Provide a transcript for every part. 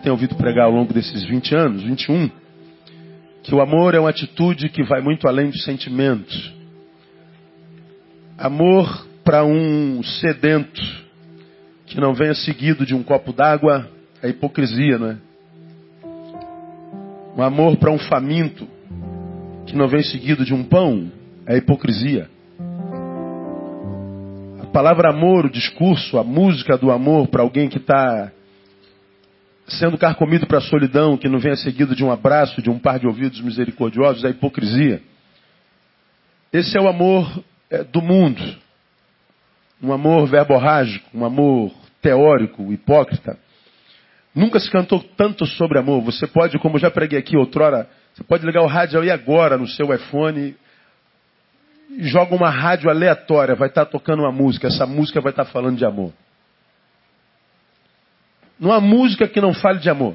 têm ouvido pregar ao longo desses 20 anos, 21, que o amor é uma atitude que vai muito além dos sentimentos. Amor para um sedento que não venha seguido de um copo d'água é hipocrisia, não é? Um amor para um faminto que não vem seguido de um pão é hipocrisia. A palavra amor, o discurso, a música do amor para alguém que está sendo carcomido para a solidão, que não venha seguido de um abraço, de um par de ouvidos misericordiosos, é hipocrisia. Esse é o amor é, do mundo. Um amor verborrágico, um amor teórico, hipócrita. Nunca se cantou tanto sobre amor. Você pode, como já preguei aqui outrora, você pode ligar o rádio aí agora no seu iPhone e joga uma rádio aleatória, vai estar tocando uma música, essa música vai estar falando de amor. Não há música que não fale de amor.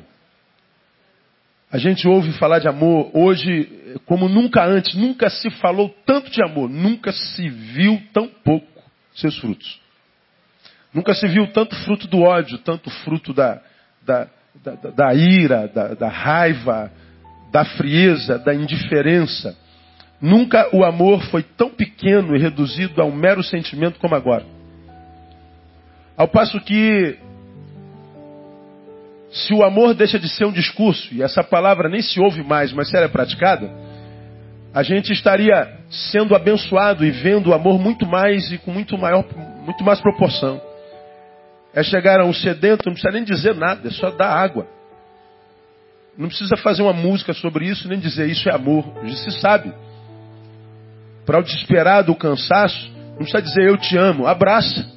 A gente ouve falar de amor hoje como nunca antes, nunca se falou tanto de amor, nunca se viu tão pouco seus frutos. Nunca se viu tanto fruto do ódio, tanto fruto da, da, da, da ira, da, da raiva, da frieza, da indiferença. Nunca o amor foi tão pequeno e reduzido a um mero sentimento como agora. Ao passo que, se o amor deixa de ser um discurso, e essa palavra nem se ouve mais, mas se ela é praticada, a gente estaria sendo abençoado e vendo o amor muito mais e com muito maior, muito mais proporção. É chegar a um sedento, não precisa nem dizer nada, é só dar água. Não precisa fazer uma música sobre isso, nem dizer isso é amor. Já se sabe. Para o desesperado, o cansaço, não precisa dizer eu te amo, abraça,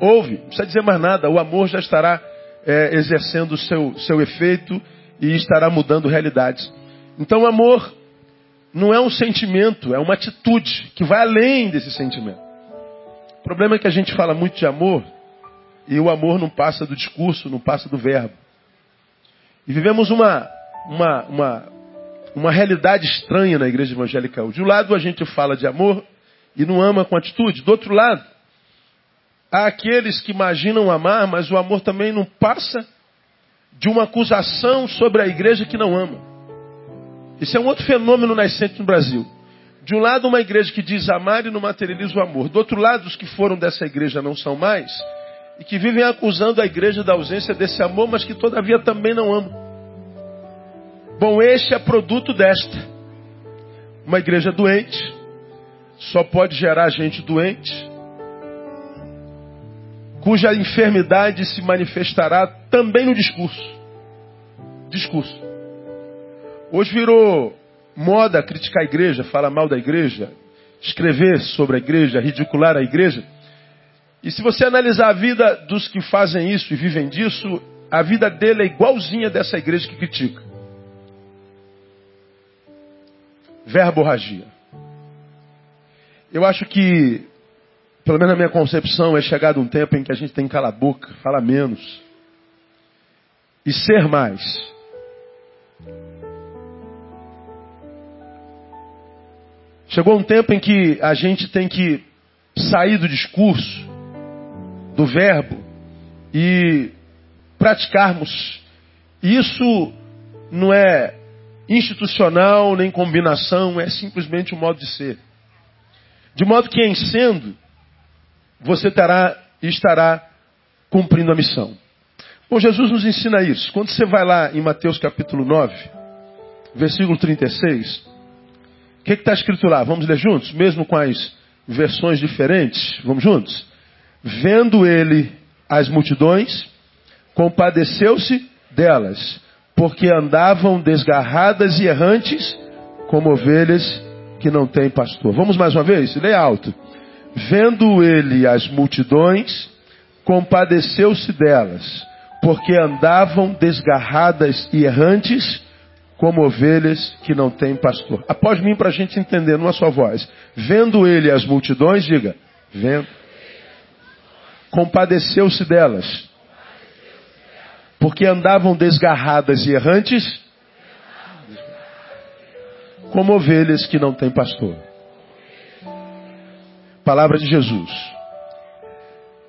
ouve, não precisa dizer mais nada. O amor já estará é, exercendo o seu, seu efeito e estará mudando realidades. Então, amor não é um sentimento, é uma atitude que vai além desse sentimento. O problema é que a gente fala muito de amor e o amor não passa do discurso, não passa do verbo. E vivemos uma, uma, uma, uma realidade estranha na igreja evangélica. De um lado a gente fala de amor e não ama com atitude. Do outro lado, há aqueles que imaginam amar, mas o amor também não passa de uma acusação sobre a igreja que não ama. Isso é um outro fenômeno nascente no Brasil. De um lado, uma igreja que diz amar e não materializa o amor. Do outro lado, os que foram dessa igreja não são mais e que vivem acusando a igreja da ausência desse amor, mas que todavia também não amam. Bom, este é produto desta. Uma igreja doente só pode gerar gente doente, cuja enfermidade se manifestará também no discurso. Discurso. Hoje virou moda criticar a igreja, falar mal da igreja, escrever sobre a igreja, ridicular a igreja. E se você analisar a vida dos que fazem isso e vivem disso, a vida dele é igualzinha dessa igreja que critica. Verborragia. Eu acho que, pelo menos na minha concepção, é chegado um tempo em que a gente tem que calar a boca, falar menos e ser mais. Chegou um tempo em que a gente tem que sair do discurso do verbo e praticarmos. Isso não é institucional nem combinação, é simplesmente um modo de ser. De modo que em sendo, você terá e estará cumprindo a missão. Bom, Jesus nos ensina isso. Quando você vai lá em Mateus capítulo 9, versículo 36, o que está escrito lá? Vamos ler juntos? Mesmo com as versões diferentes? Vamos juntos? Vendo ele as multidões, compadeceu-se delas, porque andavam desgarradas e errantes, como ovelhas que não têm pastor. Vamos mais uma vez? Lê alto. Vendo ele as multidões, compadeceu-se delas, porque andavam desgarradas e errantes, como ovelhas que não têm pastor. Após mim, para a gente entender numa só voz. Vendo ele as multidões, diga, vendo compadeceu-se delas, porque andavam desgarradas e errantes, como ovelhas que não têm pastor. Palavra de Jesus.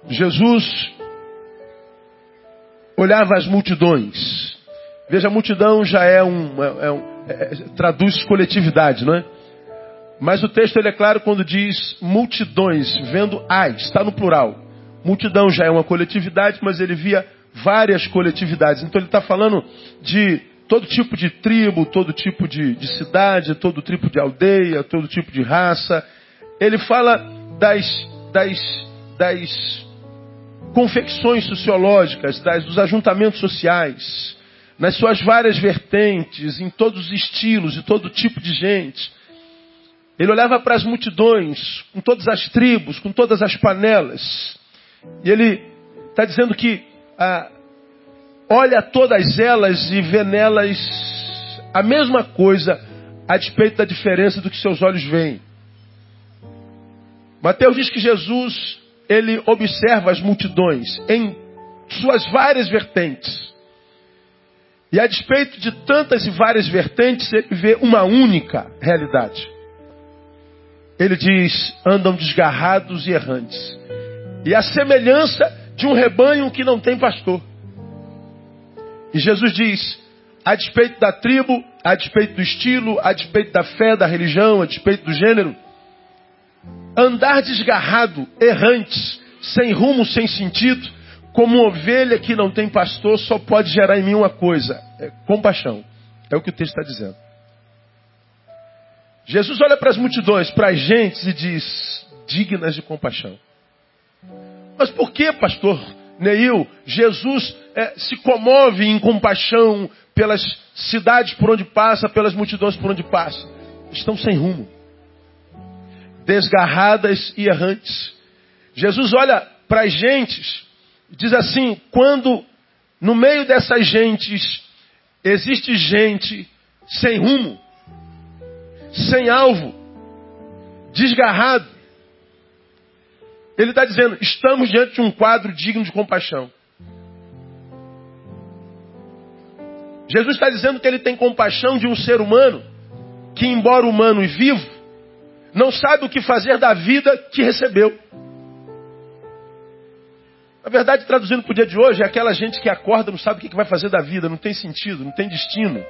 Jesus olhava as multidões, Veja, a multidão já é um, é, é um é, é, traduz coletividade, não é? Mas o texto ele é claro quando diz multidões, vendo as, está no plural. Multidão já é uma coletividade, mas ele via várias coletividades. Então ele está falando de todo tipo de tribo, todo tipo de, de, cidade, todo tipo de aldeia, todo tipo de raça. Ele fala das, das, das confecções sociológicas, das, dos ajuntamentos sociais, nas suas várias vertentes, em todos os estilos e todo tipo de gente. Ele olhava para as multidões, com todas as tribos, com todas as panelas. E ele está dizendo que ah, olha todas elas e vê nelas a mesma coisa, a despeito da diferença do que seus olhos veem. Mateus diz que Jesus, ele observa as multidões em suas várias vertentes. E a despeito de tantas e várias vertentes, ele vê uma única realidade. Ele diz: andam desgarrados e errantes. E a semelhança de um rebanho que não tem pastor. E Jesus diz: a despeito da tribo, a despeito do estilo, a despeito da fé, da religião, a despeito do gênero, andar desgarrado, errantes, sem rumo, sem sentido, como ovelha que não tem pastor, só pode gerar em mim uma coisa: é compaixão. É o que o texto está dizendo. Jesus olha para as multidões, para as gentes e diz: dignas de compaixão. Mas por que, pastor Neil, Jesus é, se comove em compaixão pelas cidades por onde passa, pelas multidões por onde passa? Estão sem rumo, desgarradas e errantes. Jesus olha para as gentes Diz assim: quando no meio dessas gentes existe gente sem rumo, sem alvo, desgarrado, ele está dizendo: estamos diante de um quadro digno de compaixão. Jesus está dizendo que ele tem compaixão de um ser humano que, embora humano e vivo, não sabe o que fazer da vida que recebeu. Na verdade, traduzindo para o dia de hoje, é aquela gente que acorda não sabe o que vai fazer da vida, não tem sentido, não tem destino.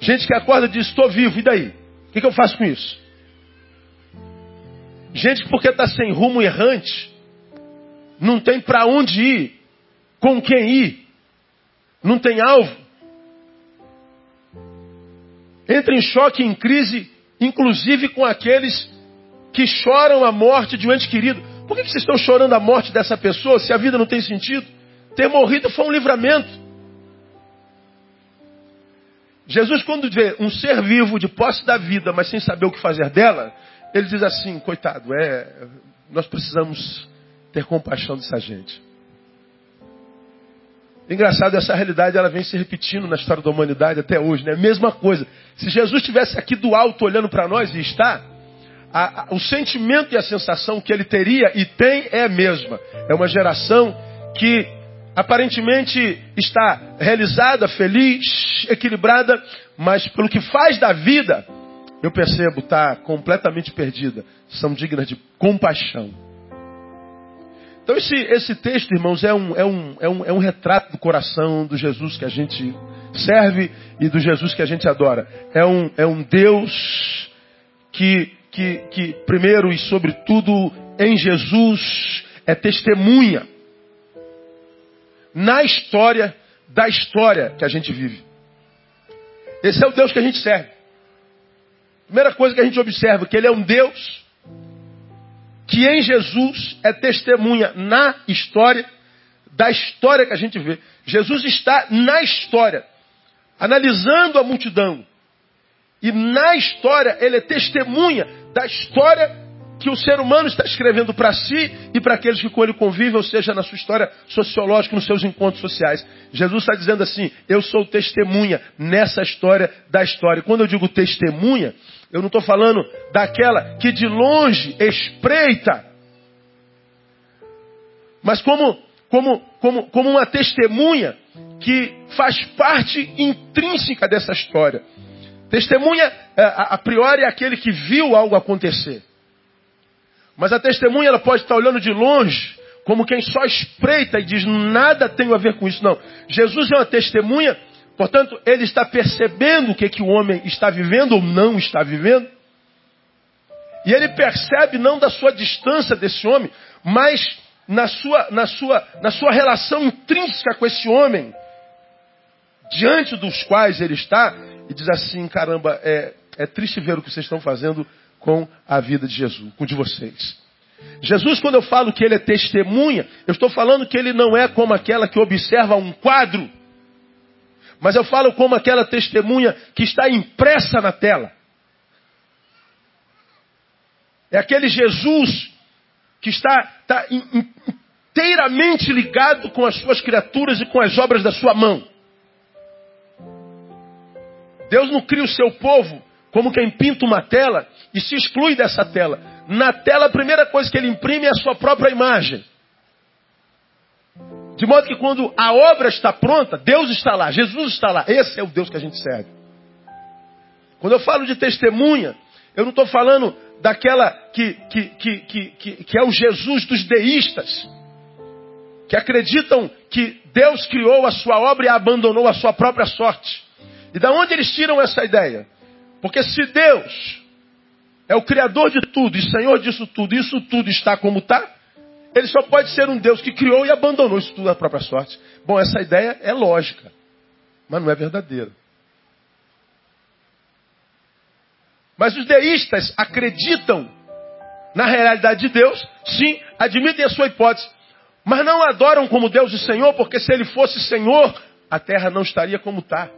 Gente que acorda e diz, estou vivo, e daí? O que, eu faço com isso? Gente que porque está sem rumo errante, não tem para onde ir, com quem ir, não tem alvo. Entra em choque, em crise, inclusive com aqueles que choram a morte de um ente querido. Por que vocês estão chorando a morte dessa pessoa se a vida não tem sentido? Ter morrido foi um livramento. Jesus, quando vê um ser vivo de posse da vida, mas sem saber o que fazer dela, ele diz assim: coitado, é, nós precisamos ter compaixão dessa gente. Engraçado, essa realidade ela vem se repetindo na história da humanidade até hoje, né? Mesma coisa. Se Jesus estivesse aqui do alto olhando para nós, e está, a, a, o sentimento e a sensação que ele teria e tem é a mesma. É uma geração que aparentemente está realizada, feliz, equilibrada, mas pelo que faz da vida, eu percebo, está completamente perdida. São dignas de compaixão. Então esse, esse texto, irmãos, é um, é, um, é, um, é um retrato do coração do Jesus que a gente serve e do Jesus que a gente adora. É um, é um Deus que que, que primeiro e sobretudo em Jesus é testemunha na história da história que a gente vive. Esse é o Deus que a gente serve. Primeira coisa que a gente observa que ele é um Deus que em Jesus é testemunha na história da história que a gente vê. Jesus está na história, analisando a multidão. E na história ele é testemunha da história que o ser humano está escrevendo para si e para aqueles que com ele convivem, ou seja, na sua história sociológica, nos seus encontros sociais. Jesus está dizendo assim: eu sou testemunha nessa história da história. Quando eu digo testemunha, eu não estou falando daquela que de longe espreita, mas como, como, como, como uma testemunha que faz parte intrínseca dessa história. Testemunha, é, a priori, é aquele que viu algo acontecer. Mas a testemunha ela pode estar olhando de longe, como quem só espreita e diz nada tem a ver com isso. Não. Jesus é uma testemunha, portanto, ele está percebendo o que, que o homem está vivendo ou não está vivendo. E ele percebe não da sua distância desse homem, mas na sua, na sua, na sua relação intrínseca com esse homem, diante dos quais ele está, e diz assim: caramba, é, é triste ver o que vocês estão fazendo com a vida de Jesus, com de vocês. Jesus, quando eu falo que ele é testemunha, eu estou falando que ele não é como aquela que observa um quadro, mas eu falo como aquela testemunha que está impressa na tela. É aquele Jesus que está, está inteiramente ligado com as suas criaturas e com as obras da sua mão. Deus não cria o seu povo como quem pinta uma tela e se exclui dessa tela. Na tela, a primeira coisa que ele imprime é a sua própria imagem. De modo que quando a obra está pronta, Deus está lá, Jesus está lá. Esse é o Deus que a gente serve. Quando eu falo de testemunha, eu não estou falando daquela que, que, que, que, que é o Jesus dos deístas, que acreditam que Deus criou a sua obra e abandonou a sua própria sorte. E da onde eles tiram essa ideia? Porque se Deus é o Criador de tudo e Senhor disso tudo, isso tudo está como está, ele só pode ser um Deus que criou e abandonou isso tudo à própria sorte. Bom, essa ideia é lógica, mas não é verdadeira. Mas os deístas acreditam na realidade de Deus, sim, admitem a sua hipótese, mas não adoram como Deus e Senhor, porque se ele fosse Senhor, a terra não estaria como está.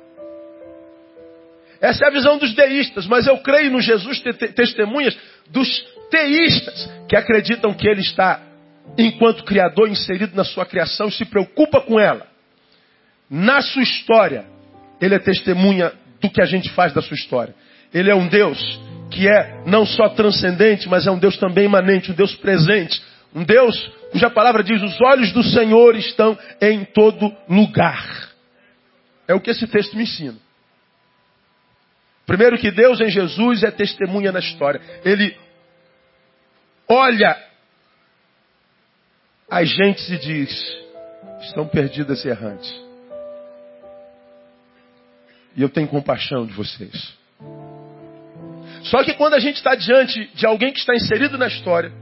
Essa é a visão dos deístas, mas eu creio no Jesus te testemunhas dos teístas, que acreditam que ele está, enquanto Criador, inserido na sua criação se preocupa com ela. Na sua história, ele é testemunha do que a gente faz da sua história. Ele é um Deus que é não só transcendente, mas é um Deus também imanente, um Deus presente. Um Deus cuja palavra diz: os olhos do Senhor estão em todo lugar. É o que esse texto me ensina. Primeiro que Deus em Jesus é testemunha na história. Ele olha as gentes e diz: estão perdidas e errantes. E eu tenho compaixão de vocês. Só que quando a gente está diante de alguém que está inserido na história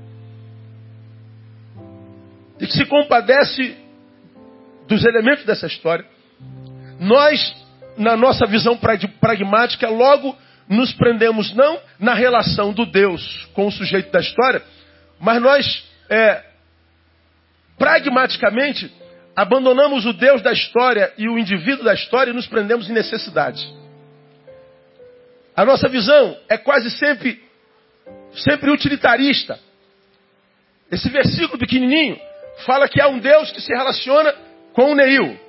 e que se compadece dos elementos dessa história, nós, na nossa visão pragmática, logo nos prendemos não na relação do Deus com o sujeito da história, mas nós, é, pragmaticamente, abandonamos o Deus da história e o indivíduo da história e nos prendemos em necessidade. A nossa visão é quase sempre, sempre utilitarista. Esse versículo pequenininho fala que há um Deus que se relaciona com o Neil.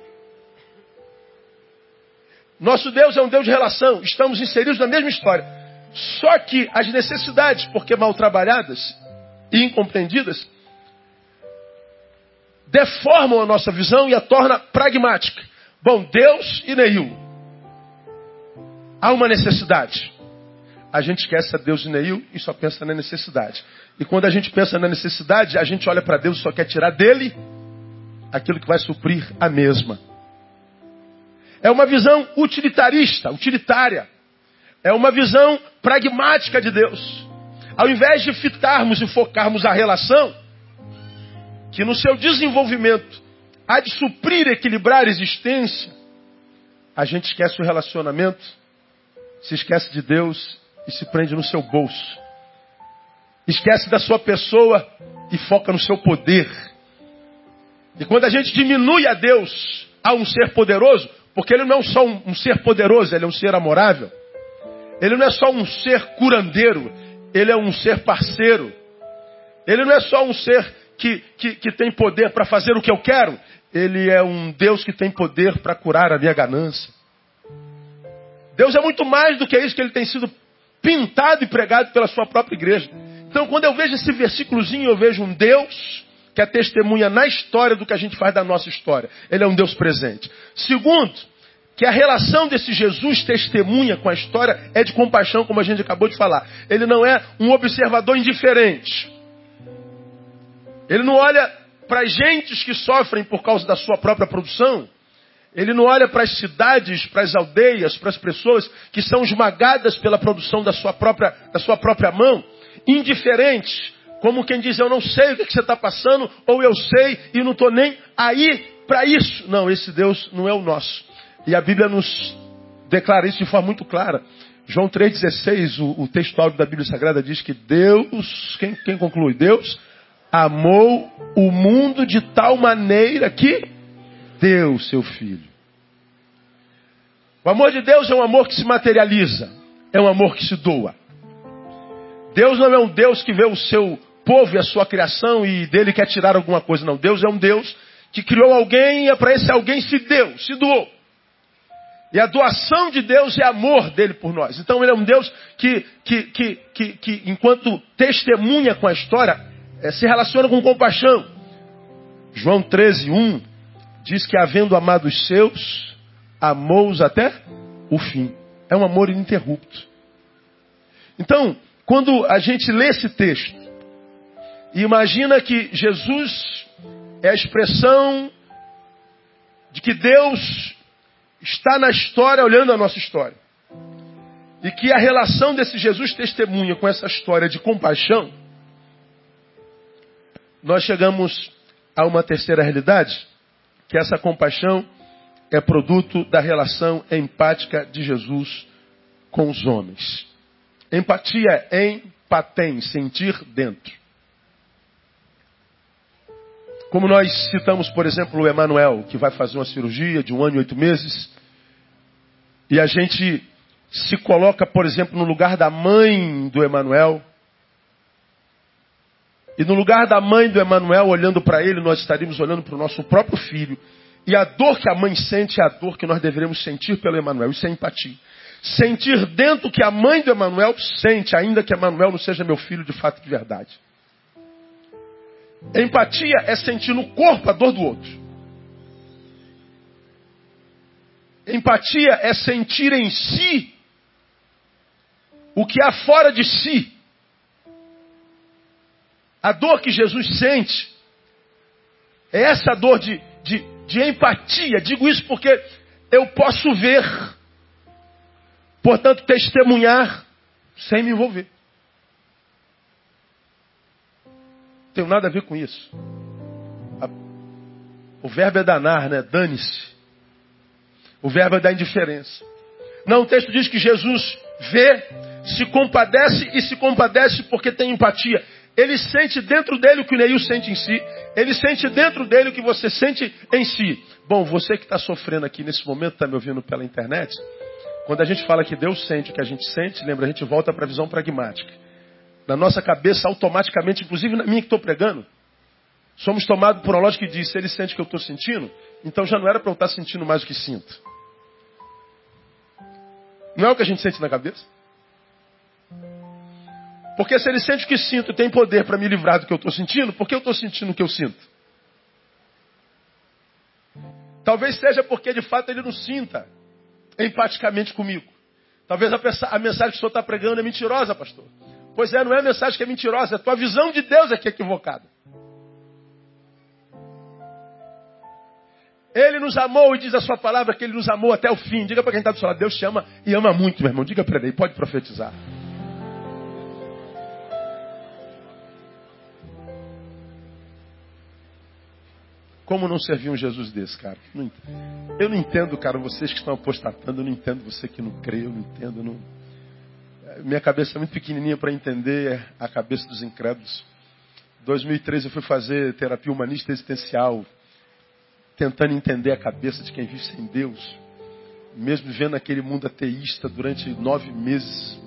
Nosso Deus é um Deus de relação, estamos inseridos na mesma história. Só que as necessidades, porque mal trabalhadas e incompreendidas, deformam a nossa visão e a torna pragmática. Bom, Deus e Neil. Há uma necessidade. A gente esquece a Deus e Neil e só pensa na necessidade. E quando a gente pensa na necessidade, a gente olha para Deus e só quer tirar dele aquilo que vai suprir a mesma. É uma visão utilitarista, utilitária. É uma visão pragmática de Deus. Ao invés de fitarmos e focarmos a relação, que no seu desenvolvimento há de suprir, equilibrar a existência, a gente esquece o relacionamento se esquece de Deus e se prende no seu bolso. Esquece da sua pessoa e foca no seu poder. E quando a gente diminui a Deus a um ser poderoso, porque ele não é só um, um ser poderoso, ele é um ser amorável. Ele não é só um ser curandeiro, ele é um ser parceiro. Ele não é só um ser que, que, que tem poder para fazer o que eu quero, ele é um Deus que tem poder para curar a minha ganância. Deus é muito mais do que isso que ele tem sido pintado e pregado pela sua própria igreja. Então, quando eu vejo esse versículozinho, eu vejo um Deus que é testemunha na história do que a gente faz da nossa história. Ele é um Deus presente. Segundo, que a relação desse Jesus testemunha com a história é de compaixão, como a gente acabou de falar. Ele não é um observador indiferente. Ele não olha para as gentes que sofrem por causa da sua própria produção. Ele não olha para as cidades, para as aldeias, para as pessoas que são esmagadas pela produção da sua própria, da sua própria mão, indiferentes, como quem diz, eu não sei o que, que você está passando, ou eu sei e não estou nem aí para isso. Não, esse Deus não é o nosso. E a Bíblia nos declara isso de forma muito clara. João 3,16, o, o texto áudio da Bíblia Sagrada diz que Deus, quem, quem conclui? Deus amou o mundo de tal maneira que deu seu filho. O amor de Deus é um amor que se materializa, é um amor que se doa. Deus não é um Deus que vê o seu povo e a sua criação e dele quer tirar alguma coisa, não. Deus é um Deus que criou alguém e é para esse alguém se deu, se doou. E a doação de Deus é amor dele por nós. Então ele é um Deus que, que, que, que, que enquanto testemunha com a história, é, se relaciona com compaixão. João 13, 1 diz que havendo amado os seus, amou-os até o fim. É um amor ininterrupto. Então, quando a gente lê esse texto imagina que Jesus é a expressão de que Deus está na história olhando a nossa história. E que a relação desse Jesus testemunha com essa história de compaixão, nós chegamos a uma terceira realidade, que essa compaixão é produto da relação empática de Jesus com os homens. Empatia é empatem, sentir dentro. Como nós citamos, por exemplo, o Emanuel, que vai fazer uma cirurgia de um ano e oito meses, e a gente se coloca, por exemplo, no lugar da mãe do Emanuel, e no lugar da mãe do Emanuel, olhando para ele, nós estaríamos olhando para o nosso próprio filho. E a dor que a mãe sente é a dor que nós deveremos sentir pelo Emanuel. Isso é empatia. Sentir dentro que a mãe do Emanuel sente, ainda que Emanuel não seja meu filho de fato de verdade. Empatia é sentir no corpo a dor do outro. Empatia é sentir em si o que há fora de si. A dor que Jesus sente é essa dor de, de, de empatia. Digo isso porque eu posso ver, portanto, testemunhar sem me envolver. tenho nada a ver com isso. O verbo é danar, né? Dane-se. O verbo é da indiferença. Não, o texto diz que Jesus vê, se compadece e se compadece porque tem empatia. Ele sente dentro dele o que o Neil sente em si. Ele sente dentro dele o que você sente em si. Bom, você que está sofrendo aqui nesse momento, está me ouvindo pela internet. Quando a gente fala que Deus sente o que a gente sente, lembra, a gente volta para a visão pragmática na nossa cabeça automaticamente, inclusive na minha que estou pregando, somos tomados por uma lógica que diz, se ele sente o que eu estou sentindo, então já não era para eu estar tá sentindo mais do que sinto. Não é o que a gente sente na cabeça? Porque se ele sente o que sinto tem poder para me livrar do que eu estou sentindo, por que eu estou sentindo o que eu sinto? Talvez seja porque de fato ele não sinta empaticamente comigo. Talvez a, mensagem que o senhor está pregando é mentirosa, pastor. Pois é, não é a mensagem que é mentirosa, a tua visão de Deus é que é equivocada. Ele nos amou e diz a sua palavra que ele nos amou até o fim. Diga para quem está do seu lado, Deus te ama e ama muito, meu irmão. Diga para ele, pode profetizar. Como não servir um Jesus desse, cara? Eu não entendo, cara, vocês que estão apostatando, eu não entendo você que não crê, eu não entendo, não minha cabeça é muito pequenininha para entender a cabeça dos incrédulos. Em 2013 eu fui fazer terapia humanista existencial, tentando entender a cabeça de quem vive sem Deus. Mesmo vivendo aquele mundo ateísta durante nove meses,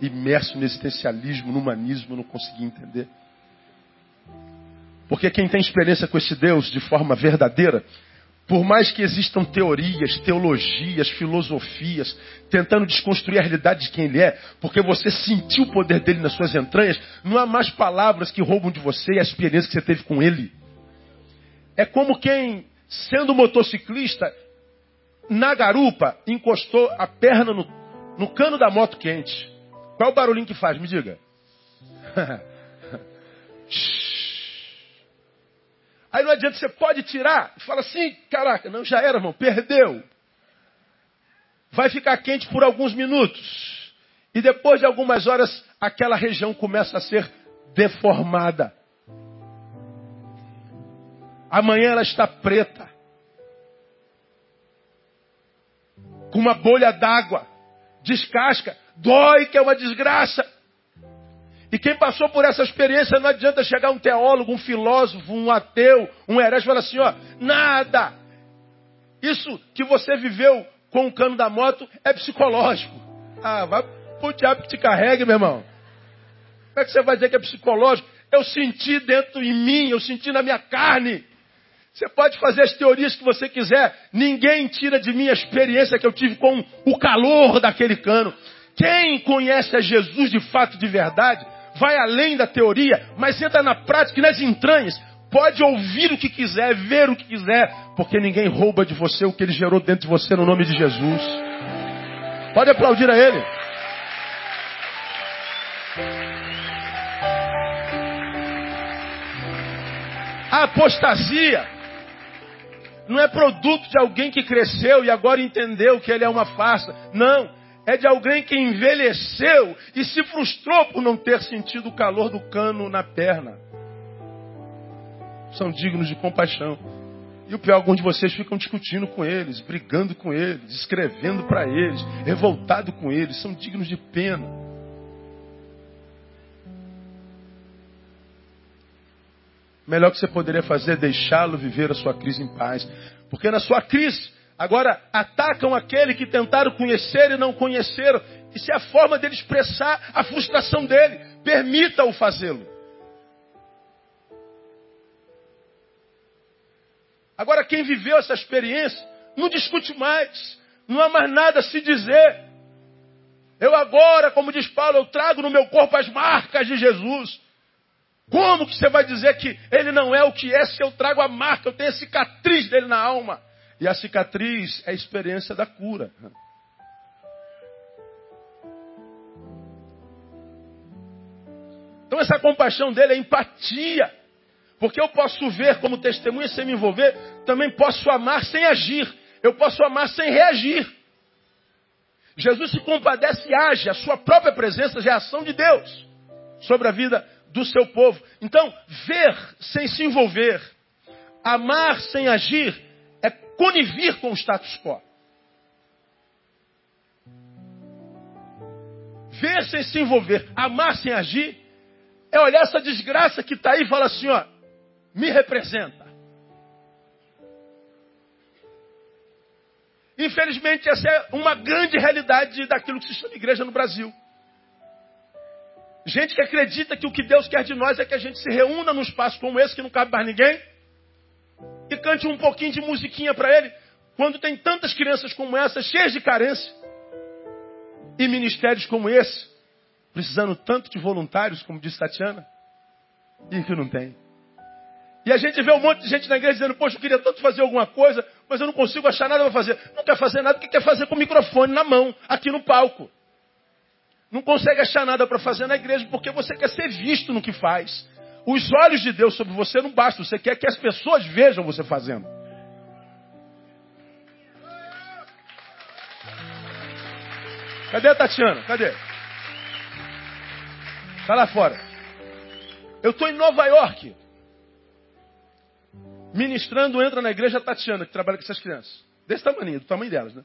imerso no existencialismo, no humanismo, eu não consegui entender. Porque quem tem experiência com esse Deus de forma verdadeira, por mais que existam teorias, teologias, filosofias, tentando desconstruir a realidade de quem ele é, porque você sentiu o poder dele nas suas entranhas, não há mais palavras que roubam de você a experiência que você teve com ele. É como quem, sendo motociclista, na garupa, encostou a perna no, no cano da moto quente. Qual é o barulhinho que faz? Me diga. Aí não adianta, você pode tirar. Fala assim, caraca, não, já era, irmão, perdeu. Vai ficar quente por alguns minutos. E depois de algumas horas, aquela região começa a ser deformada. Amanhã ela está preta. Com uma bolha d'água. Descasca. Dói que é uma desgraça. E quem passou por essa experiência não adianta chegar um teólogo, um filósofo, um ateu, um herege e falar assim, ó, nada. Isso que você viveu com o cano da moto é psicológico. Ah, vai pro diabo que te carregue, meu irmão. Como é que você vai dizer que é psicológico? Eu senti dentro em mim, eu senti na minha carne. Você pode fazer as teorias que você quiser, ninguém tira de mim a experiência que eu tive com o calor daquele cano. Quem conhece a Jesus de fato, de verdade, vai além da teoria, mas entra na prática e nas entranhas. Pode ouvir o que quiser, ver o que quiser, porque ninguém rouba de você o que ele gerou dentro de você no nome de Jesus. Pode aplaudir a ele. A apostasia não é produto de alguém que cresceu e agora entendeu que ele é uma farsa. Não é de alguém que envelheceu e se frustrou por não ter sentido o calor do cano na perna. São dignos de compaixão. E o pior, alguns de vocês ficam discutindo com eles, brigando com eles, escrevendo para eles, revoltado com eles, são dignos de pena. Melhor que você poderia fazer é deixá-lo viver a sua crise em paz. Porque na sua crise, Agora, atacam aquele que tentaram conhecer e não conheceram. Isso é a forma dele expressar a frustração dele. Permita-o fazê-lo. Agora, quem viveu essa experiência, não discute mais. Não há mais nada a se dizer. Eu agora, como diz Paulo, eu trago no meu corpo as marcas de Jesus. Como que você vai dizer que ele não é o que é se eu trago a marca, eu tenho a cicatriz dele na alma? E a cicatriz é a experiência da cura. Então essa compaixão dele é empatia. Porque eu posso ver como testemunha sem me envolver, também posso amar sem agir. Eu posso amar sem reagir. Jesus se compadece e age, a sua própria presença já é ação de Deus sobre a vida do seu povo. Então, ver sem se envolver, amar sem agir, conivir com o status quo. Ver sem se envolver, amar sem agir, é olhar essa desgraça que está aí e falar assim, ó, me representa. Infelizmente, essa é uma grande realidade daquilo que se chama igreja no Brasil. Gente que acredita que o que Deus quer de nós é que a gente se reúna num espaço como esse, que não cabe mais ninguém, cante um pouquinho de musiquinha para ele, quando tem tantas crianças como essa, cheias de carência, e ministérios como esse, precisando tanto de voluntários, como disse Tatiana, e que não tem. E a gente vê um monte de gente na igreja dizendo, poxa, eu queria tanto fazer alguma coisa, mas eu não consigo achar nada para fazer. Não quer fazer nada, o que quer fazer com o microfone na mão, aqui no palco. Não consegue achar nada para fazer na igreja porque você quer ser visto no que faz. Os olhos de Deus sobre você não bastam, você quer que as pessoas vejam você fazendo. Cadê a Tatiana? Cadê? Está lá fora. Eu estou em Nova York. Ministrando, entra na igreja a Tatiana, que trabalha com essas crianças. Desse tamanho, do tamanho delas, né?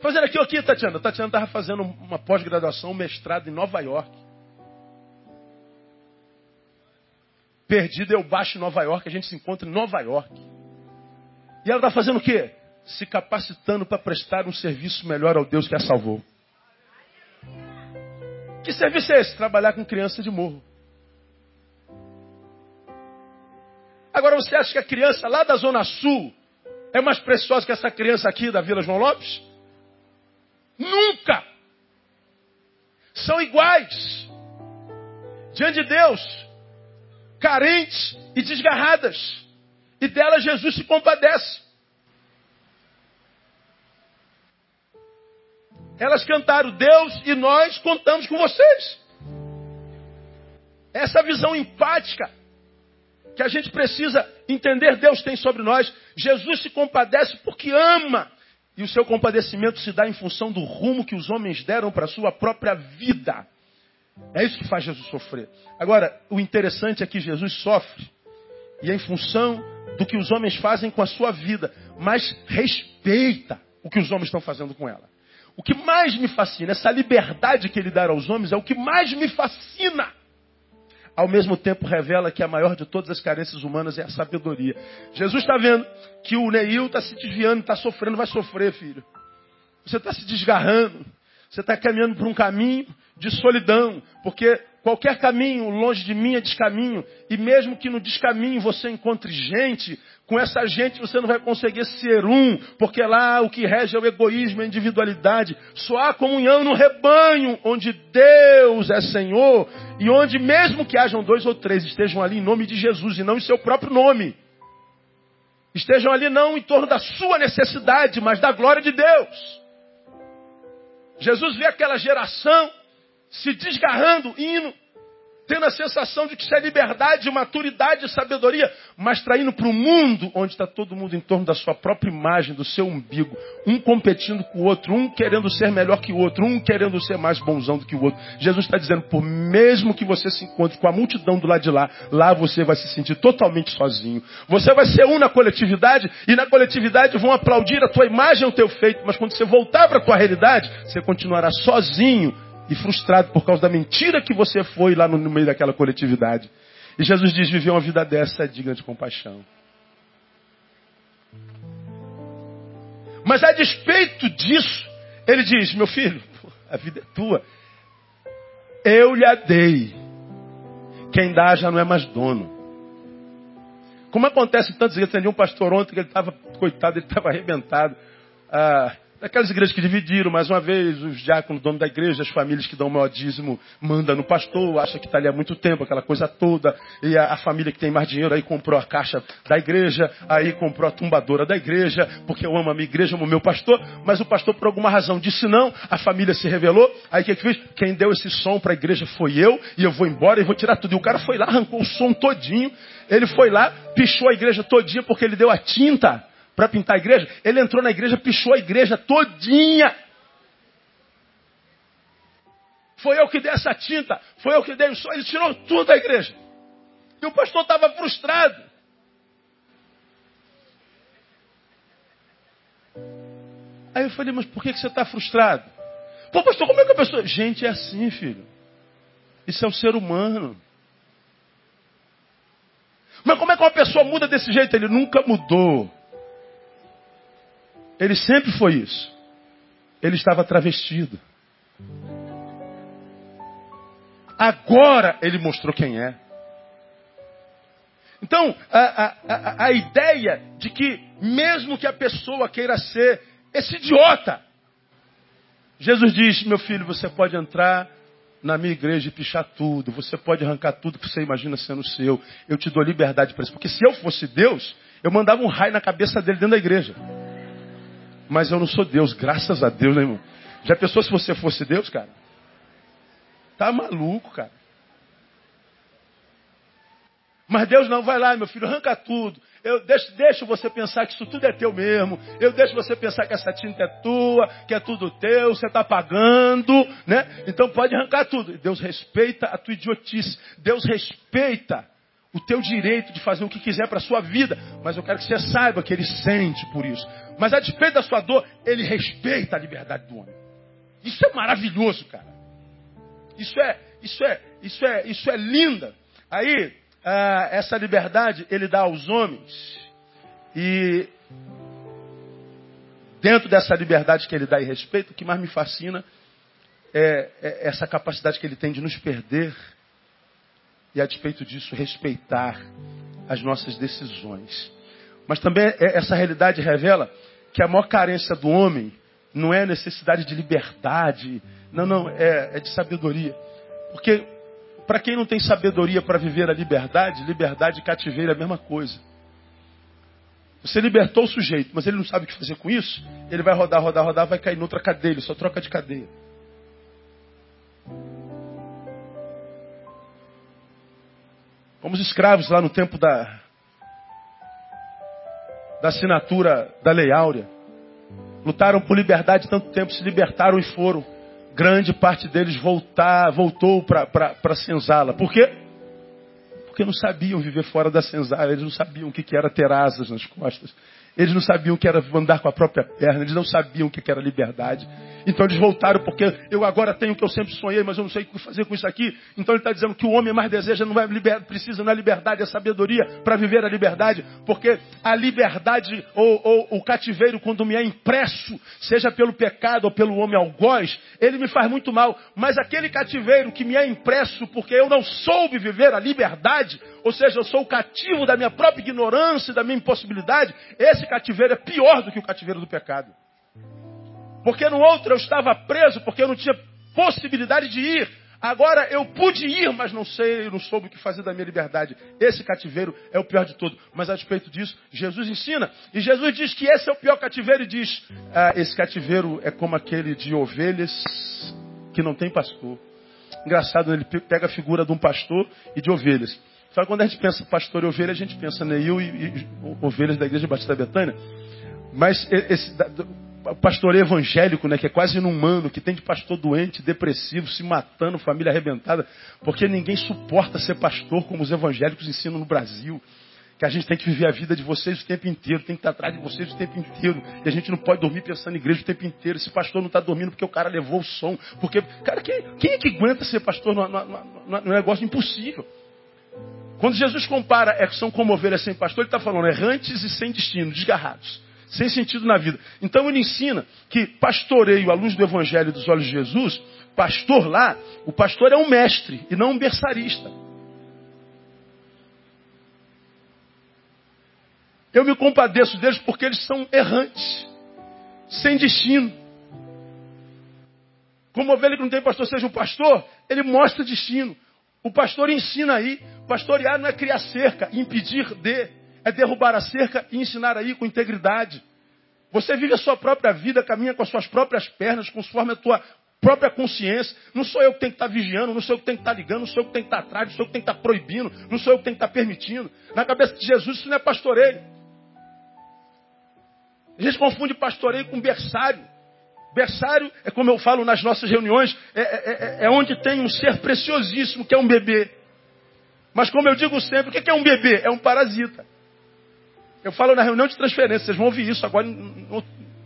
Fazendo aqui, aqui, Tatiana. Tatiana estava fazendo uma pós-graduação, um mestrado em Nova York. Perdido eu baixo em Nova York, a gente se encontra em Nova York. E ela está fazendo o quê? Se capacitando para prestar um serviço melhor ao Deus que a salvou. Que serviço é esse? Trabalhar com criança de morro. Agora você acha que a criança lá da Zona Sul é mais preciosa que essa criança aqui da Vila João Lopes? Nunca! São iguais. Diante de Deus, carentes e desgarradas. E dela Jesus se compadece. Elas cantaram Deus e nós contamos com vocês. Essa visão empática que a gente precisa entender Deus tem sobre nós. Jesus se compadece porque ama. E o seu compadecimento se dá em função do rumo que os homens deram para a sua própria vida. É isso que faz Jesus sofrer. Agora, o interessante é que Jesus sofre, e é em função do que os homens fazem com a sua vida, mas respeita o que os homens estão fazendo com ela. O que mais me fascina, essa liberdade que ele dá aos homens, é o que mais me fascina. Ao mesmo tempo, revela que a maior de todas as carências humanas é a sabedoria. Jesus está vendo que o Neil está se desviando, está sofrendo, vai sofrer, filho. Você está se desgarrando. Você está caminhando por um caminho de solidão, porque qualquer caminho longe de mim é descaminho, e mesmo que no descaminho você encontre gente, com essa gente você não vai conseguir ser um, porque lá o que rege é o egoísmo, a individualidade. Só há comunhão no rebanho, onde Deus é Senhor, e onde mesmo que hajam dois ou três estejam ali em nome de Jesus e não em seu próprio nome. Estejam ali não em torno da sua necessidade, mas da glória de Deus. Jesus vê aquela geração se desgarrando, indo tendo a sensação de que isso é liberdade, maturidade e sabedoria, mas está indo para o mundo onde está todo mundo em torno da sua própria imagem, do seu umbigo, um competindo com o outro, um querendo ser melhor que o outro, um querendo ser mais bonzão do que o outro. Jesus está dizendo, por mesmo que você se encontre com a multidão do lado de lá, lá você vai se sentir totalmente sozinho. Você vai ser um na coletividade e na coletividade vão aplaudir a tua imagem, o teu feito, mas quando você voltar para a tua realidade, você continuará sozinho e frustrado por causa da mentira que você foi lá no, meio daquela coletividade. E Jesus diz: viver uma vida dessa é digna de compaixão. Mas a despeito disso, ele diz: meu filho, a vida é tua. Eu lhe a dei. Quem dá já não é mais dono. Como acontece tantos igrejas, tem um pastor ontem que ele estava, coitado, ele estava arrebentado. Ah, Daquelas igrejas que dividiram, mais uma vez, os diáconos, dono da igreja, as famílias que dão o maior dízimo, manda no pastor, acha que está ali há muito tempo, aquela coisa toda. E a, a, família que tem mais dinheiro aí comprou a caixa da igreja, aí comprou a tumbadora da igreja, porque eu amo a minha igreja, amo o meu pastor. Mas o pastor, por alguma razão, disse não, a família se revelou. Aí o que, que fez? Quem deu esse som para a igreja foi eu, e eu vou embora e vou tirar tudo. E o cara foi lá, arrancou o som todinho. Ele foi lá, pichou a igreja todinha porque ele deu a tinta para pintar a igreja, ele entrou na igreja, pichou a igreja todinha. Foi eu que dei essa tinta, foi eu que dei o som, ele tirou tudo da igreja. E o pastor estava frustrado. Aí eu falei, mas por que você está frustrado? Pô, pastor, como é que a pessoa. Gente, é assim, filho. Isso é o ser humano. Mas como é que uma pessoa muda desse jeito? Ele nunca mudou. Ele sempre foi isso. Ele estava travestido. Agora ele mostrou quem é. Então, a, a, a, ideia de que, mesmo que a pessoa queira ser esse idiota, Jesus diz: meu filho, você pode entrar na minha igreja e pichar tudo, você pode arrancar tudo que você imagina sendo seu, eu te dou liberdade para isso. Porque se eu fosse Deus, eu mandava um raio na cabeça dele dentro da igreja. Mas eu não sou Deus, graças a Deus, né, irmão? Já pensou se você fosse Deus, cara? Tá maluco, cara. Mas Deus não, vai lá, meu filho, arranca tudo. Eu deixo, deixo você pensar que isso tudo é teu mesmo. Eu deixo você pensar que essa tinta é tua, que é tudo teu, você está pagando, né? Então pode arrancar tudo. Deus respeita a tua idiotice. Deus respeita o teu direito de fazer o que quiser para a sua vida, mas eu quero que você saiba que ele sente por isso. Mas a despeito da sua dor, ele respeita a liberdade do homem. Isso é maravilhoso, cara. Isso é, isso é, isso é, isso é linda. Aí, ah, essa liberdade ele dá aos homens e dentro dessa liberdade que ele dá e respeito, o que mais me fascina é, é essa capacidade que ele tem de nos perder e, a despeito disso, respeitar as nossas decisões. Mas também é, essa realidade revela que a maior carência do homem não é necessidade de liberdade, não, não, é, é de sabedoria. Porque para quem não tem sabedoria para viver a liberdade, liberdade e cativeiro é a mesma coisa. Você libertou o sujeito, mas ele não sabe o que fazer com isso, ele vai rodar, rodar, rodar, vai cair noutra cadeia, ele só troca de cadeia. Como os escravos lá no tempo da, da assinatura da Lei Áurea. Lutaram por liberdade tanto tempo, se libertaram e foram. Grande parte deles voltar, voltou para a senzala. Por quê? Porque não sabiam viver fora da senzala, eles não sabiam o que era ter asas nas costas. Eles não sabiam o que era andar com a própria perna, eles não sabiam o que era liberdade. Então eles voltaram porque eu agora tenho o que eu sempre sonhei, mas eu não sei o que fazer com isso aqui. Então ele está dizendo que o homem mais deseja, não é liber, precisa na liberdade, a sabedoria para viver a liberdade, porque a liberdade ou, ou, o cativeiro, quando me é impresso, seja pelo pecado ou pelo homem algoz, ele me faz muito mal. Mas aquele cativeiro que me é impresso porque eu não soube viver a liberdade, ou seja, eu sou o cativo da minha própria ignorância, da minha impossibilidade, esse cativeiro é pior do que o cativeiro do pecado. Porque no outro eu estava preso, porque eu não tinha possibilidade de ir. Agora eu pude ir, mas não sei, não soube o que fazer da minha liberdade. Esse cativeiro é o pior de tudo. Mas a respeito disso, Jesus ensina. E Jesus diz que esse é o pior cativeiro e diz: ah, esse cativeiro é como aquele de ovelhas que não tem pastor. Engraçado, ele pega a figura de um pastor e de ovelhas. Que quando a gente pensa pastor e ovelha, a gente pensa Neil e, e ovelhas da igreja Batista Betânia. Mas esse, pastor evangélico, né, que é quase inumano, que tem de pastor doente, depressivo, se matando, família arrebentada, porque ninguém suporta ser pastor como os evangélicos ensinam no Brasil. Que a gente tem que viver a vida de vocês o tempo inteiro, tem que estar atrás de vocês o tempo inteiro. E a gente não pode dormir pensando em igreja o tempo inteiro. Esse pastor não está dormindo porque o cara levou o som. Porque, cara, quem, quem é que aguenta ser pastor no negócio impossível? Quando Jesus compara, é, são como ovelhas sem pastor, ele está falando errantes e sem destino, desgarrados sem sentido na vida. Então ele ensina que pastoreio à luz do Evangelho dos olhos de Jesus, pastor lá, o pastor é um mestre e não um berçarista. Eu me compadeço deles porque eles são errantes, sem destino. Como ovelha que não tem pastor seja um pastor, ele mostra destino. O pastor ensina aí. Pastorear não é criar cerca, impedir de é derrubar a cerca e ensinar aí com integridade. Você vive a sua própria vida, caminha com as suas próprias pernas, conforme a tua própria consciência. Não sou eu que tenho que estar vigiando, não sou eu que tenho que estar ligando, não sou eu que tenho que estar atrás, não sou eu que tenho que estar proibindo, não sou eu que tenho que estar permitindo. Na cabeça de Jesus isso não é pastoreio. A gente confunde pastoreio com berçário. Berçário é como eu falo nas nossas reuniões, é, é, é, é onde tem um ser preciosíssimo que é um bebê. Mas como eu digo sempre, o que é um bebê? É um parasita. Eu falo na reunião de transferência, vocês vão ouvir isso agora em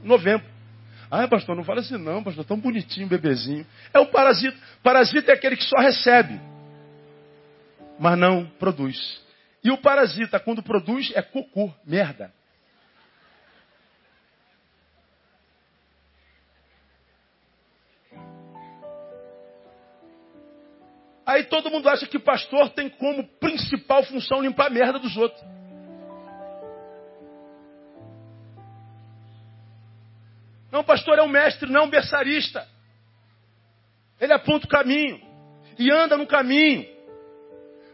novembro. Ah, pastor, não fala assim não, pastor, tão bonitinho, bebezinho. É o parasita. Parasita é aquele que só recebe, mas não produz. E o parasita, quando produz, é cocô, merda. Aí todo mundo acha que pastor tem como principal função limpar a merda dos outros. Não, pastor é um mestre, não um berçarista. Ele aponta o caminho e anda no caminho.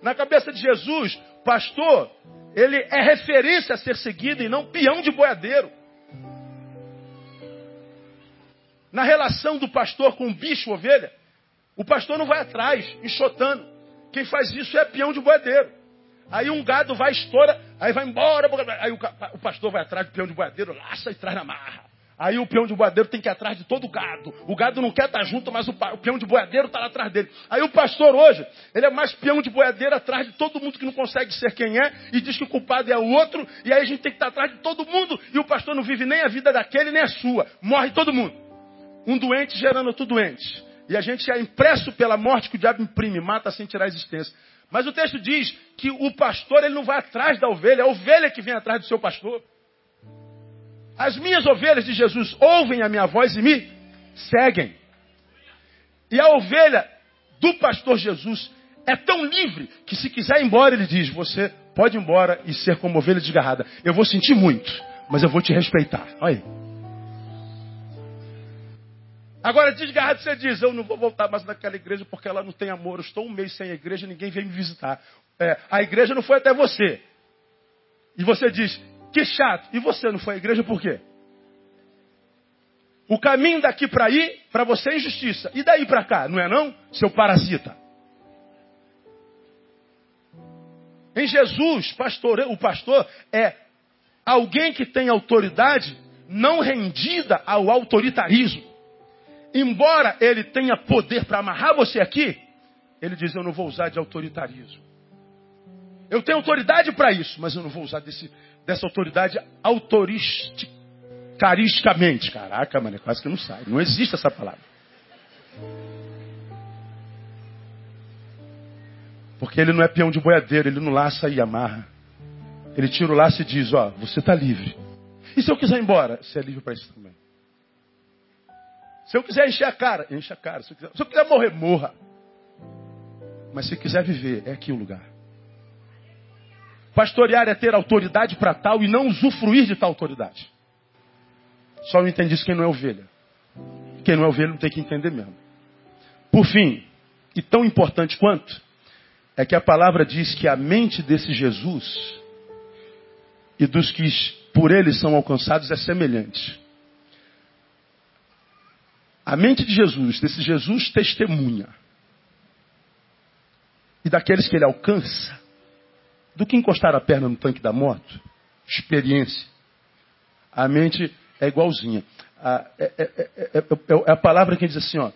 Na cabeça de Jesus, pastor, ele é referência a ser seguido e não peão de boiadeiro. Na relação do pastor com o bicho ovelha, o pastor não vai atrás, enxotando. Quem faz isso é peão de boiadeiro. Aí um gado vai, estoura, aí vai embora. Aí o, pastor vai atrás do peão de boiadeiro, laça e traz na marra. Aí o peão de boadeiro tem que ir atrás de todo o gado. O gado não quer estar junto, mas o, o peão de boadeiro está lá atrás dele. Aí o pastor hoje, ele é mais peão de boadeiro atrás de todo mundo que não consegue ser quem é e diz que o culpado é o outro. E aí a gente tem que estar atrás de todo mundo. E o pastor não vive nem a vida daquele nem a sua. Morre todo mundo. Um doente gerando outro doente. E a gente é impresso pela morte que o diabo imprime, mata sem tirar a existência. Mas o texto diz que o pastor ele não vai atrás da ovelha, é a ovelha que vem atrás do seu pastor. As minhas ovelhas de Jesus ouvem a minha voz e me seguem. E a ovelha do pastor Jesus é tão livre que se quiser ir embora, ele diz: Você pode ir embora e ser como ovelha desgarrada. Eu vou sentir muito, mas eu vou te respeitar. Olha aí. Agora, desgarrado, você diz: Eu não vou voltar mais naquela igreja porque ela não tem amor. Eu estou um mês sem a igreja, ninguém vem me visitar. É, a igreja não foi até você. E você diz: que chato. E você não foi à igreja por quê? O caminho daqui para aí, para você é injustiça. E daí para cá, não é não? Seu parasita. Em Jesus, pastor, o pastor é alguém que tem autoridade não rendida ao autoritarismo. Embora ele tenha poder para amarrar você aqui, ele diz: Eu não vou usar de autoritarismo. Eu tenho autoridade para isso, mas eu não vou usar desse, dessa autoridade autoristicaristicamente. Caraca, mano, é quase que não sai. Não existe essa palavra. Porque ele não é peão de boiadeiro, ele não laça e amarra. Ele tira o laço e diz: Ó, você está livre. E se eu quiser ir embora? Você é livre para isso também. Se eu quiser encher a cara, enche a cara. Se eu quiser, se eu quiser morrer, morra. Mas se quiser viver, é aqui o lugar. Pastorear é ter autoridade para tal e não usufruir de tal autoridade. Só não entende isso quem não é ovelha. Quem não é ovelha não tem que entender mesmo. Por fim, e tão importante quanto, é que a palavra diz que a mente desse Jesus e dos que por ele são alcançados é semelhante. A mente de Jesus, desse Jesus testemunha. E daqueles que ele alcança, do que encostar a perna no tanque da moto, experiência. A mente é igualzinha. A, é, é, é, é, a palavra que diz assim, ó.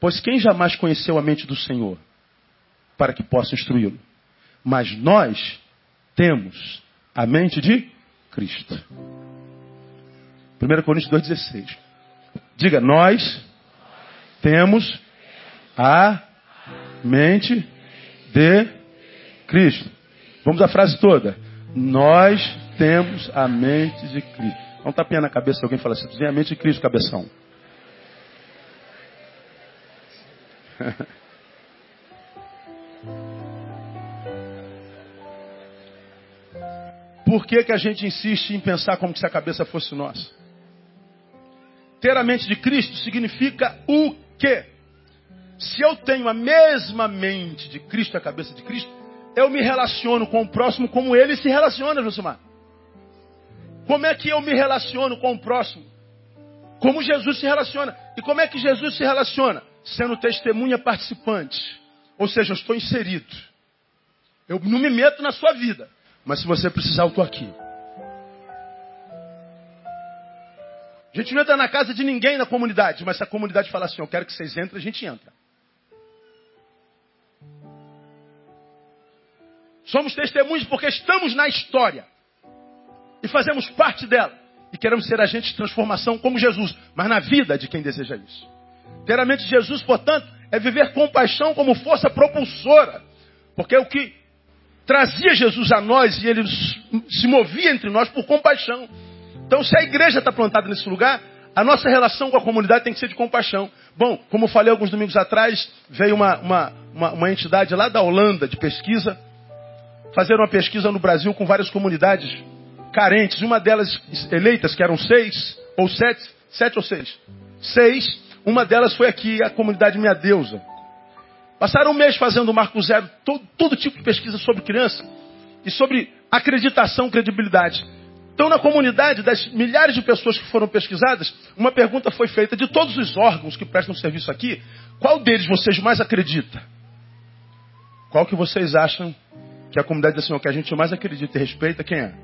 Pois quem jamais conheceu a mente do Senhor para que possa instruí-lo? Mas nós temos a mente de Cristo. 1 Coríntios 2,16. Diga, nós temos a mente de Cristo. Vamos à frase toda. Nós temos a mente de Cristo. Um tapinha na cabeça alguém fala assim, tem a mente de Cristo, cabeção. Por que, que a gente insiste em pensar como se a cabeça fosse nossa? Ter a mente de Cristo significa o quê? Se eu tenho a mesma mente de Cristo, a cabeça de Cristo, eu me relaciono com o próximo como ele se relaciona, Josimar. Como é que eu me relaciono com o próximo? Como Jesus se relaciona. E como é que Jesus se relaciona? Sendo testemunha participante. Ou seja, eu estou inserido. Eu não me meto na sua vida. Mas se você precisar, eu estou aqui. A gente não entra na casa de ninguém na comunidade, mas se a comunidade falar assim, eu quero que vocês entrem, a gente entra. Somos testemunhos porque estamos na história. E fazemos parte dela. E queremos ser agentes de transformação como Jesus, mas na vida de quem deseja isso. Ter a mente de Jesus, portanto, é viver compaixão como força propulsora. Porque o que trazia Jesus a nós e ele se movia entre nós por compaixão. Então, se a igreja está plantada nesse lugar, a nossa relação com a comunidade tem que ser de compaixão. Bom, como eu falei alguns domingos atrás, veio uma, uma, uma, uma entidade lá da Holanda de pesquisa, fazer uma pesquisa no Brasil com várias comunidades carentes. Uma delas eleitas, que eram seis ou sete, sete ou seis. Seis. Uma delas foi aqui, a comunidade Minha Deusa. Passaram um mês fazendo o Marco Zero, todo, todo tipo de pesquisa sobre criança e sobre acreditação, credibilidade. Então, na comunidade, das milhares de pessoas que foram pesquisadas, uma pergunta foi feita: de todos os órgãos que prestam serviço aqui, qual deles vocês mais acredita? Qual que vocês acham que a comunidade assim, que a gente mais acredita e respeita? Quem é?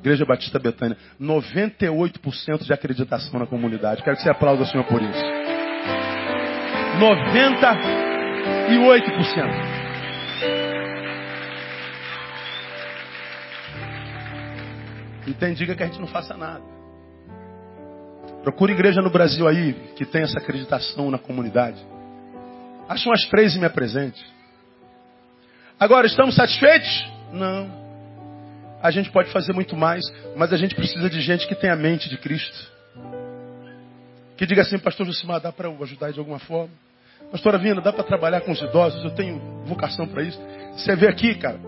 Igreja Batista Betânia. 98% de acreditação na comunidade. Quero que você aplaude o Senhor por isso. 90 e 8%. E tem diga que a gente não faça nada. Procure igreja no Brasil aí que tem essa acreditação na comunidade. Ache umas três e me apresente. Agora, estamos satisfeitos? Não. A gente pode fazer muito mais, mas a gente precisa de gente que tenha a mente de Cristo. Que diga assim, pastor Josimar, dá para ajudar de alguma forma? Pastora Vina, dá para trabalhar com os idosos? Eu tenho vocação para isso. Você vê aqui, cara,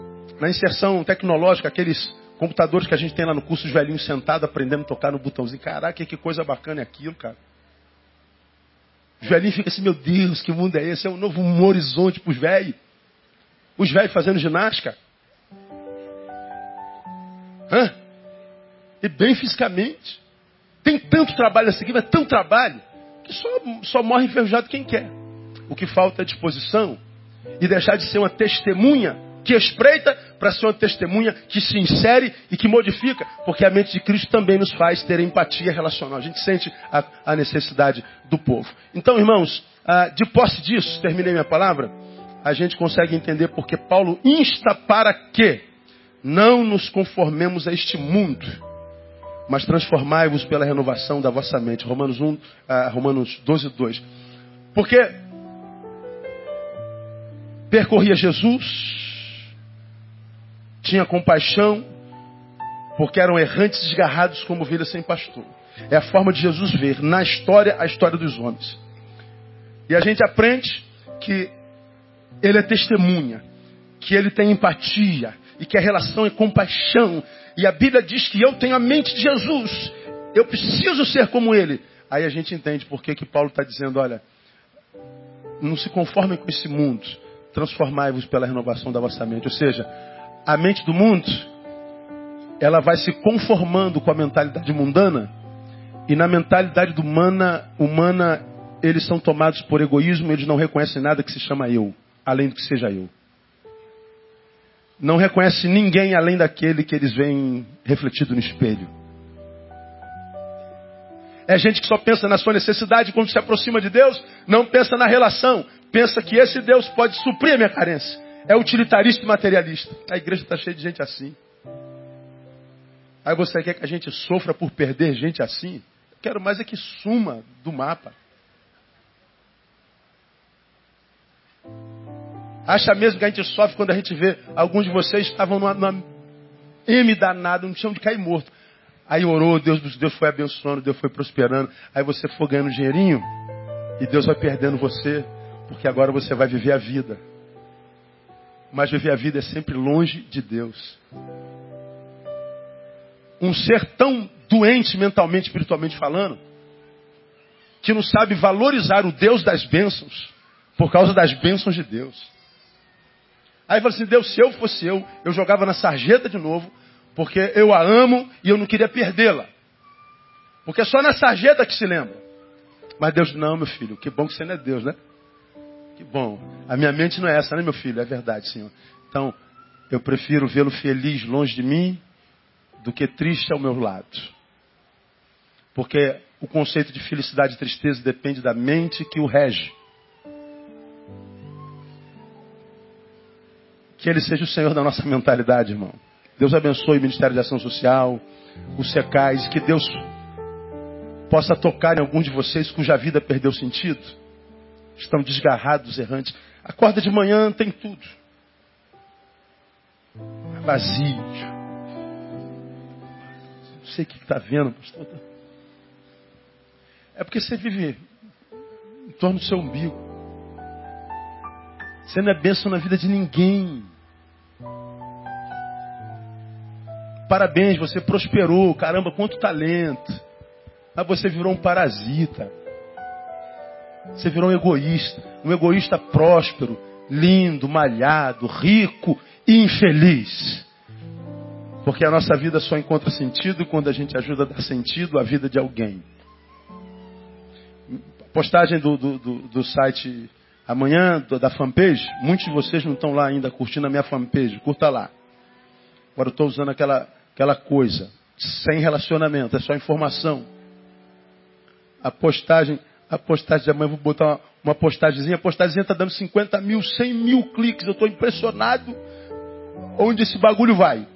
na inserção tecnológica, aqueles computadores que a gente tem lá no curso, os velhinhos sentados aprendendo a tocar no botãozinho. Caraca, que coisa bacana é aquilo, cara. Os velhinhos ficam assim, meu Deus, que mundo é esse? É um novo horizonte para os velhos. Os velhos fazendo ginástica. Hã? E bem fisicamente. Tem tanto trabalho nessa aqui, mas tanto trabalho, que só, só morre enferrujado quem quer. O que falta é disposição e deixar de ser uma testemunha que espreita para ser uma testemunha que se insere e que modifica, porque a mente de Cristo também nos faz ter empatia relacional. A gente sente a, a necessidade do povo. Então, irmãos, ah, de posse disso, terminei minha palavra, a gente consegue entender porque Paulo insta para que não nos conformemos a este mundo, mas transformai-vos pela renovação da vossa mente. Romanos 1, ah, Romanos 12, 2. Porque percorria Jesus, tinha compaixão, porque eram errantes desgarrados como ovelhas sem pastor. É a forma de Jesus ver na história a história dos homens. E a gente aprende que ele é testemunha, que ele tem empatia e que a relação é compaixão. E a Bíblia diz que eu tenho a mente de Jesus, eu preciso ser como ele. Aí a gente entende por que, que Paulo está dizendo: olha, não se conformem com esse mundo transformai-vos pela renovação da vossa mente. Ou seja, a mente do mundo, ela vai se conformando com a mentalidade mundana, e na mentalidade humana, humana, eles são tomados por egoísmo, eles não reconhecem nada que se chama eu, além do que seja eu. Não reconhece ninguém além daquele que eles veem refletido no espelho. É gente que só pensa na sua necessidade quando se aproxima de Deus, não pensa na relação, pensa que esse Deus pode suprir a minha carência. É utilitarista e materialista. A igreja está cheia de gente assim. Aí você quer que a gente sofra por perder gente assim? quero mais é que suma do mapa. Acha mesmo que a gente sofre quando a gente vê alguns de vocês estavam numa, numa M danada, no chão de cair morto. Aí orou, Deus, Deus foi abençoando, Deus foi prosperando. Aí você foi ganhando dinheirinho e Deus vai perdendo você porque agora você vai viver a vida. Mas viver a vida é sempre longe de Deus. Um ser tão doente mentalmente, espiritualmente falando, que não sabe valorizar o Deus das bênçãos por causa das bênçãos de Deus. Aí fala assim: Deus, se eu fosse eu, eu jogava na sarjeta de novo, porque eu a amo e eu não queria perdê-la. Porque é só na sarjeta que se lembra. Mas Deus, não, meu filho, que bom que você não é Deus, né? Que bom. A minha mente não é essa, né, meu filho? É verdade, Senhor. Então, eu prefiro vê-lo feliz longe de mim do que triste ao meu lado. Porque o conceito de felicidade e tristeza depende da mente que o rege. Que Ele seja o Senhor da nossa mentalidade, irmão. Deus abençoe o Ministério de Ação Social, os secais, que Deus possa tocar em algum de vocês cuja vida perdeu sentido estão desgarrados, errantes. Acorda de manhã, tem tudo. É vazio. Não sei o que está vendo, pastor. É porque você vive em torno do seu umbigo. Você não é bênção na vida de ninguém. Parabéns, você prosperou. Caramba, quanto talento. Mas você virou um parasita. Você virou um egoísta. Um egoísta próspero, lindo, malhado, rico e infeliz. Porque a nossa vida só encontra sentido quando a gente ajuda a dar sentido à vida de alguém. Postagem do, do, do, do site amanhã, da fanpage. Muitos de vocês não estão lá ainda curtindo a minha fanpage. Curta lá. Agora eu estou usando aquela, aquela coisa. Sem relacionamento, é só informação. A postagem a postagem de amanhã, vou botar uma, uma postagemzinha. A postagemzinha está dando 50 mil, 100 mil cliques. Eu estou impressionado onde esse bagulho vai.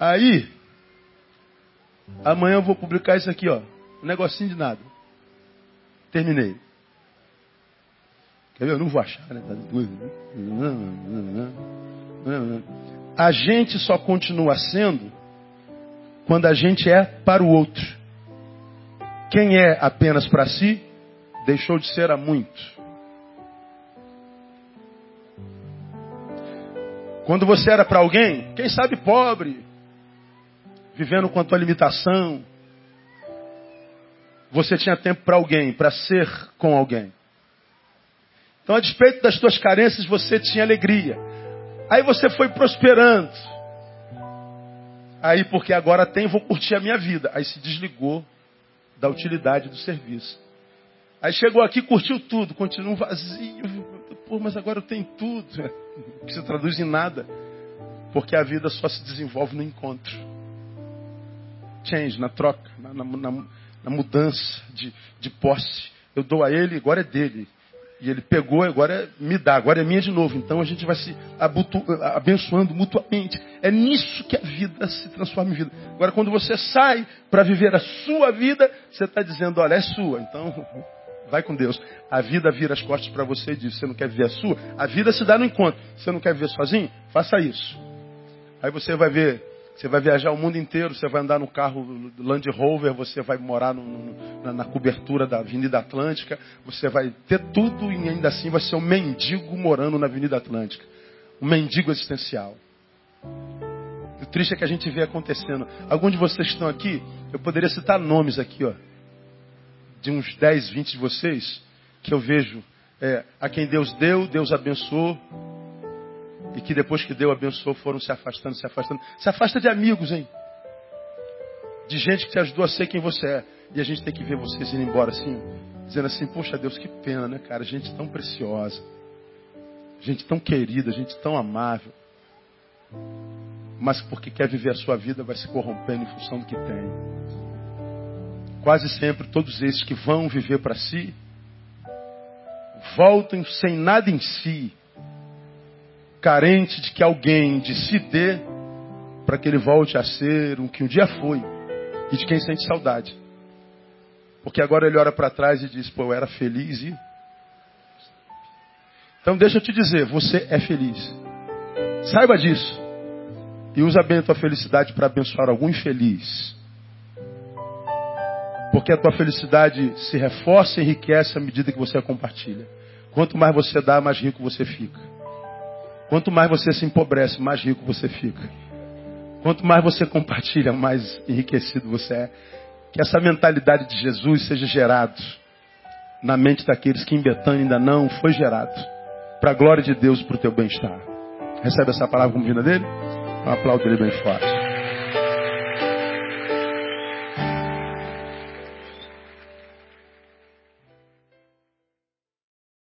Aí, amanhã eu vou publicar isso aqui, ó. Um negocinho de nada. Terminei. Quer ver? Eu não vou achar, né? A gente só continua sendo quando a gente é para o outro. Quem é apenas para si, deixou de ser a muito. Quando você era para alguém, quem sabe pobre, vivendo com a tua limitação, você tinha tempo para alguém, para ser com alguém. Então, a despeito das tuas carências, você tinha alegria. Aí você foi prosperando. Aí, porque agora tem, vou curtir a minha vida. Aí se desligou da utilidade do serviço. Aí chegou aqui, curtiu tudo, continua vazio. Pô, mas agora eu tenho tudo. Que se traduz em nada. Porque a vida só se desenvolve no encontro. Change, na troca, na, na, na, na mudança de, de posse. Eu dou a ele, agora é dele. E ele pegou, agora me dá, agora é minha de novo. Então a gente vai se abençoando mutuamente. É nisso que a vida se transforma em vida. Agora, quando você sai para viver a sua vida, você está dizendo: olha, é sua. Então, vai com Deus. A vida vira as costas para você e diz: você não quer viver a sua? A vida se dá no encontro. Você não quer viver sozinho? Faça isso. Aí você vai ver você vai viajar o mundo inteiro, você vai andar no carro Land Rover, você vai morar no, no, na, na, cobertura da Avenida Atlântica, você vai ter tudo e ainda assim vai ser um mendigo morando na Avenida Atlântica. Um mendigo existencial. O triste é que a gente vê acontecendo. Alguns de vocês estão aqui, eu poderia citar nomes aqui, ó, de uns 10, 20 de vocês, que eu vejo é, a quem Deus deu, Deus abençoou, e que depois que Deus abençoou foram se afastando, se afastando. Se afasta de amigos, hein? De gente que te ajudou a ser quem você é. E a gente tem que ver vocês indo embora assim, dizendo assim, poxa Deus, que pena, né, cara? Gente tão preciosa. Gente tão querida, gente tão amável. Mas porque quer viver a sua vida, vai se corrompendo em função do que tem. Quase sempre todos esses que vão viver para si, voltam sem nada em si, carente de que alguém de si dê para que ele volte a ser o que um dia foi e de quem sente saudade. Porque agora ele olha para trás e diz: pô, eu era feliz e. Então deixa eu te dizer, você é feliz. Saiba disso. E usa bem a tua felicidade para abençoar algum infeliz. Porque a tua felicidade se reforça e enriquece à medida que você a compartilha. Quanto mais você dá, mais rico você fica. Quanto mais você se empobrece, mais rico você fica. Quanto mais você compartilha, mais enriquecido você é. Que essa mentalidade de Jesus seja gerada na mente daqueles que em Betânia ainda não foi gerado. Para a glória de Deus e para o teu bem-estar. Recebe essa palavra como vinda dele? Um aplauso dele bem forte.